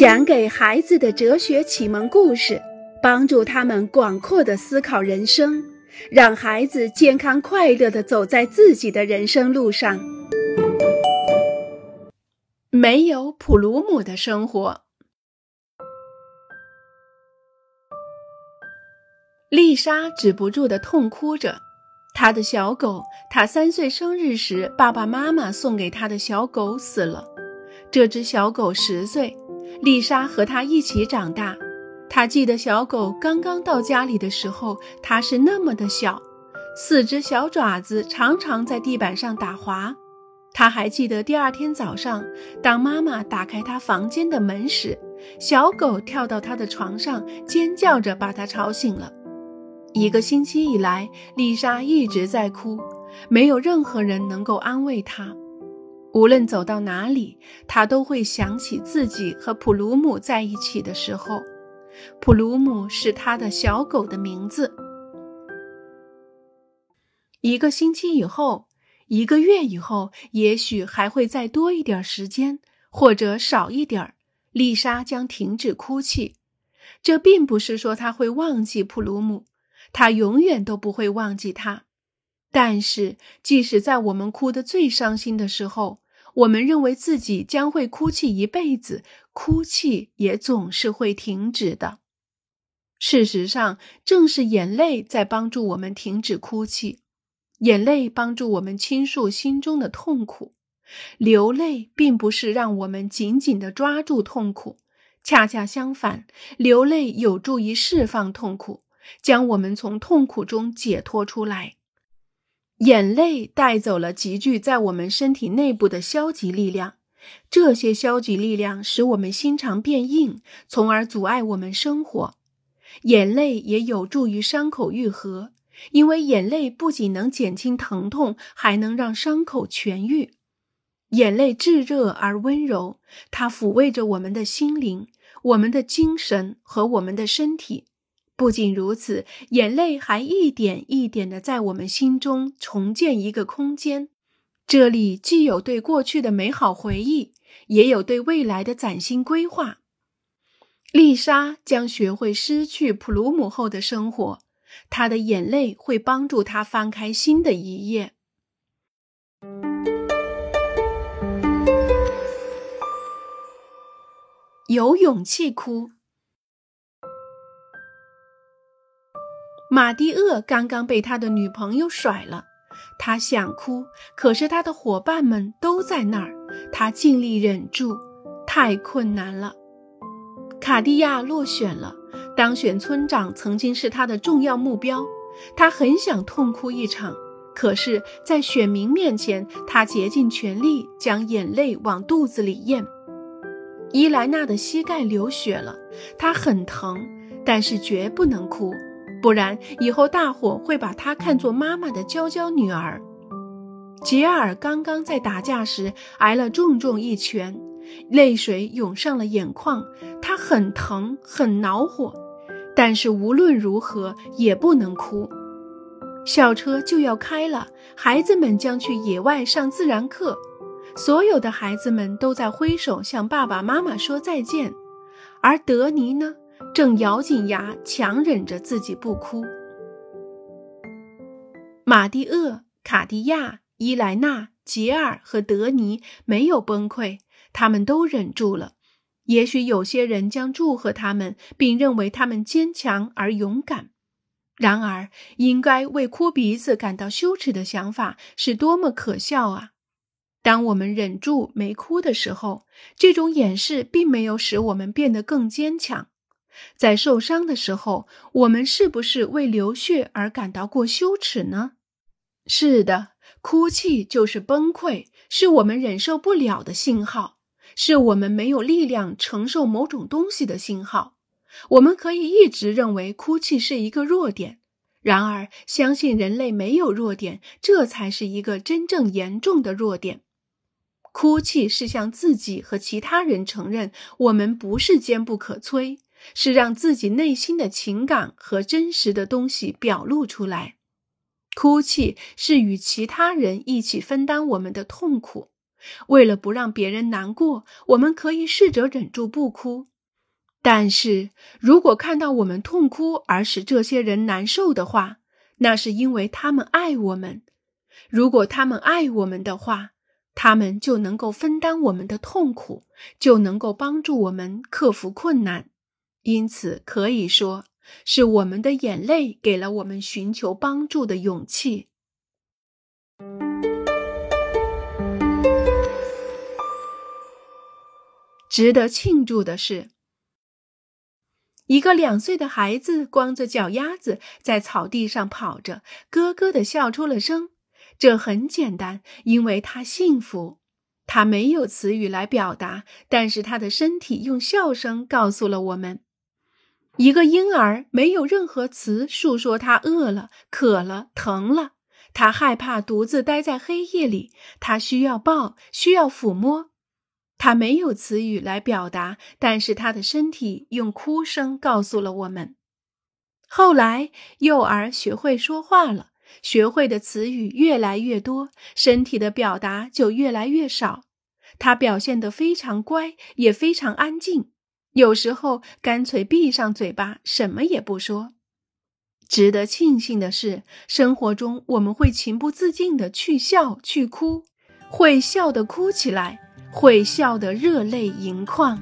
讲给孩子的哲学启蒙故事，帮助他们广阔的思考人生，让孩子健康快乐的走在自己的人生路上。没有普鲁姆的生活。丽莎止不住的痛哭着，她的小狗，她三岁生日时爸爸妈妈送给她的小狗死了。这只小狗十岁。丽莎和他一起长大，她记得小狗刚刚到家里的时候，它是那么的小，四只小爪子常常在地板上打滑。她还记得第二天早上，当妈妈打开她房间的门时，小狗跳到她的床上，尖叫着把她吵醒了。一个星期以来，丽莎一直在哭，没有任何人能够安慰她。无论走到哪里，他都会想起自己和普鲁姆在一起的时候。普鲁姆是他的小狗的名字。一个星期以后，一个月以后，也许还会再多一点时间，或者少一点儿，丽莎将停止哭泣。这并不是说她会忘记普鲁姆，她永远都不会忘记他。但是，即使在我们哭得最伤心的时候，我们认为自己将会哭泣一辈子，哭泣也总是会停止的。事实上，正是眼泪在帮助我们停止哭泣，眼泪帮助我们倾诉心中的痛苦。流泪并不是让我们紧紧地抓住痛苦，恰恰相反，流泪有助于释放痛苦，将我们从痛苦中解脱出来。眼泪带走了集聚在我们身体内部的消极力量，这些消极力量使我们心肠变硬，从而阻碍我们生活。眼泪也有助于伤口愈合，因为眼泪不仅能减轻疼痛，还能让伤口痊愈。眼泪炙热而温柔，它抚慰着我们的心灵、我们的精神和我们的身体。不仅如此，眼泪还一点一点地在我们心中重建一个空间，这里既有对过去的美好回忆，也有对未来的崭新规划。丽莎将学会失去普鲁姆后的生活，她的眼泪会帮助她翻开新的一页。有勇气哭。马蒂厄刚刚被他的女朋友甩了，他想哭，可是他的伙伴们都在那儿，他尽力忍住，太困难了。卡地亚落选了，当选村长曾经是他的重要目标，他很想痛哭一场，可是，在选民面前，他竭尽全力将眼泪往肚子里咽。伊莱娜的膝盖流血了，她很疼，但是绝不能哭。不然，以后大伙会把她看作妈妈的娇娇女儿。杰尔刚刚在打架时挨了重重一拳，泪水涌上了眼眶，他很疼，很恼火，但是无论如何也不能哭。校车就要开了，孩子们将去野外上自然课，所有的孩子们都在挥手向爸爸妈妈说再见，而德尼呢？正咬紧牙，强忍着自己不哭。马蒂厄、卡地亚、伊莱娜、杰尔和德尼没有崩溃，他们都忍住了。也许有些人将祝贺他们，并认为他们坚强而勇敢。然而，应该为哭鼻子感到羞耻的想法是多么可笑啊！当我们忍住没哭的时候，这种掩饰并没有使我们变得更坚强。在受伤的时候，我们是不是为流血而感到过羞耻呢？是的，哭泣就是崩溃，是我们忍受不了的信号，是我们没有力量承受某种东西的信号。我们可以一直认为哭泣是一个弱点，然而相信人类没有弱点，这才是一个真正严重的弱点。哭泣是向自己和其他人承认我们不是坚不可摧。是让自己内心的情感和真实的东西表露出来。哭泣是与其他人一起分担我们的痛苦。为了不让别人难过，我们可以试着忍住不哭。但是如果看到我们痛哭而使这些人难受的话，那是因为他们爱我们。如果他们爱我们的话，他们就能够分担我们的痛苦，就能够帮助我们克服困难。因此，可以说是我们的眼泪给了我们寻求帮助的勇气。值得庆祝的是。一个两岁的孩子光着脚丫子在草地上跑着，咯咯的笑出了声。这很简单，因为他幸福。他没有词语来表达，但是他的身体用笑声告诉了我们：一个婴儿没有任何词述说他饿了、渴了、疼了，他害怕独自待在黑夜里，他需要抱，需要抚摸。他没有词语来表达，但是他的身体用哭声告诉了我们。后来，幼儿学会说话了，学会的词语越来越多，身体的表达就越来越少。他表现得非常乖，也非常安静，有时候干脆闭上嘴巴，什么也不说。值得庆幸的是，生活中我们会情不自禁地去笑、去哭，会笑得哭起来。会笑得热泪盈眶。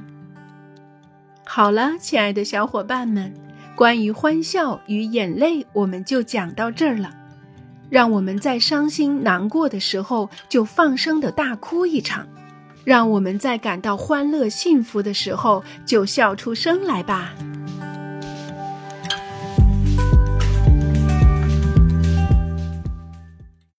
好了，亲爱的小伙伴们，关于欢笑与眼泪，我们就讲到这儿了。让我们在伤心难过的时候就放声的大哭一场，让我们在感到欢乐幸福的时候就笑出声来吧。